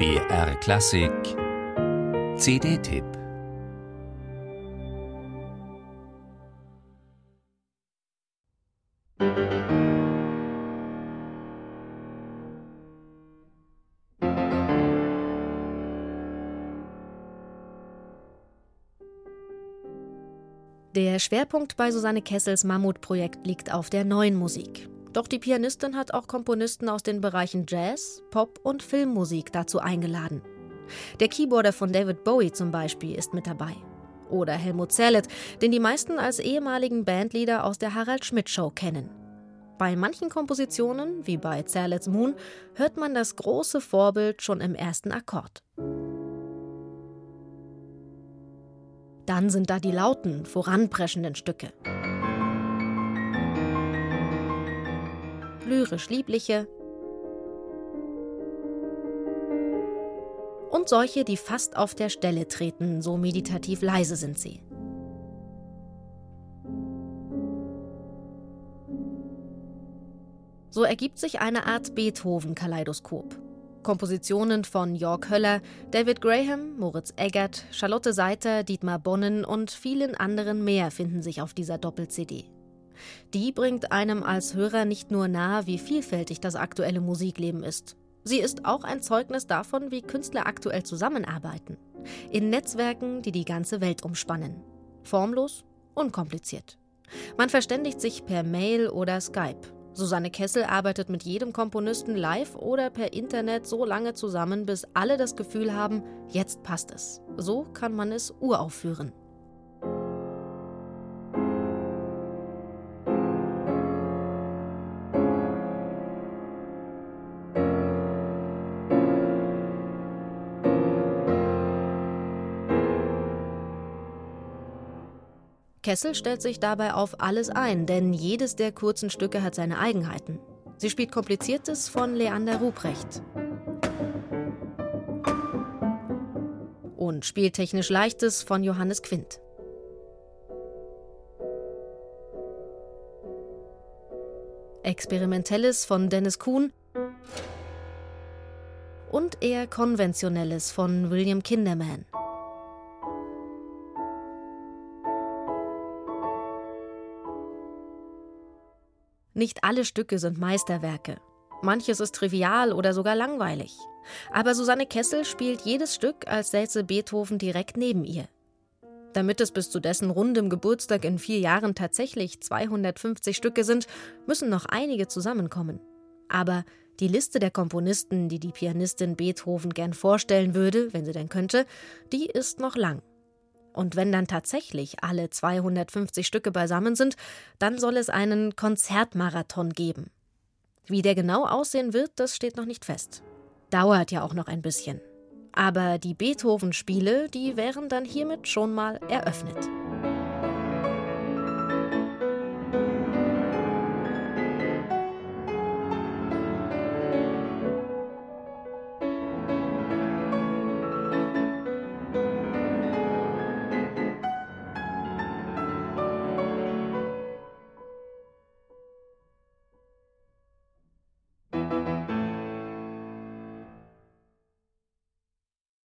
BR Klassik CD-Tipp Der Schwerpunkt bei Susanne Kessels Mammutprojekt liegt auf der neuen Musik. Doch die Pianistin hat auch Komponisten aus den Bereichen Jazz, Pop und Filmmusik dazu eingeladen. Der Keyboarder von David Bowie zum Beispiel ist mit dabei. Oder Helmut Zerlett, den die meisten als ehemaligen Bandleader aus der Harald Schmidt Show kennen. Bei manchen Kompositionen, wie bei Zerletts Moon, hört man das große Vorbild schon im ersten Akkord. Dann sind da die lauten, voranpreschenden Stücke. Lyrisch liebliche und solche, die fast auf der Stelle treten, so meditativ leise sind sie. So ergibt sich eine Art Beethoven-Kaleidoskop. Kompositionen von Jörg Höller, David Graham, Moritz Eggert, Charlotte Seiter, Dietmar Bonnen und vielen anderen mehr finden sich auf dieser Doppel-CD. Die bringt einem als Hörer nicht nur nahe, wie vielfältig das aktuelle Musikleben ist. Sie ist auch ein Zeugnis davon, wie Künstler aktuell zusammenarbeiten. In Netzwerken, die die ganze Welt umspannen. Formlos, unkompliziert. Man verständigt sich per Mail oder Skype. Susanne Kessel arbeitet mit jedem Komponisten live oder per Internet so lange zusammen, bis alle das Gefühl haben, jetzt passt es. So kann man es uraufführen. Kessel stellt sich dabei auf alles ein, denn jedes der kurzen Stücke hat seine Eigenheiten. Sie spielt Kompliziertes von Leander Ruprecht. Und spielt technisch Leichtes von Johannes Quint. Experimentelles von Dennis Kuhn und eher Konventionelles von William Kinderman. Nicht alle Stücke sind Meisterwerke. Manches ist trivial oder sogar langweilig. Aber Susanne Kessel spielt jedes Stück, als säße Beethoven direkt neben ihr. Damit es bis zu dessen rundem Geburtstag in vier Jahren tatsächlich 250 Stücke sind, müssen noch einige zusammenkommen. Aber die Liste der Komponisten, die die Pianistin Beethoven gern vorstellen würde, wenn sie denn könnte, die ist noch lang. Und wenn dann tatsächlich alle 250 Stücke beisammen sind, dann soll es einen Konzertmarathon geben. Wie der genau aussehen wird, das steht noch nicht fest. Dauert ja auch noch ein bisschen. Aber die Beethoven-Spiele, die wären dann hiermit schon mal eröffnet.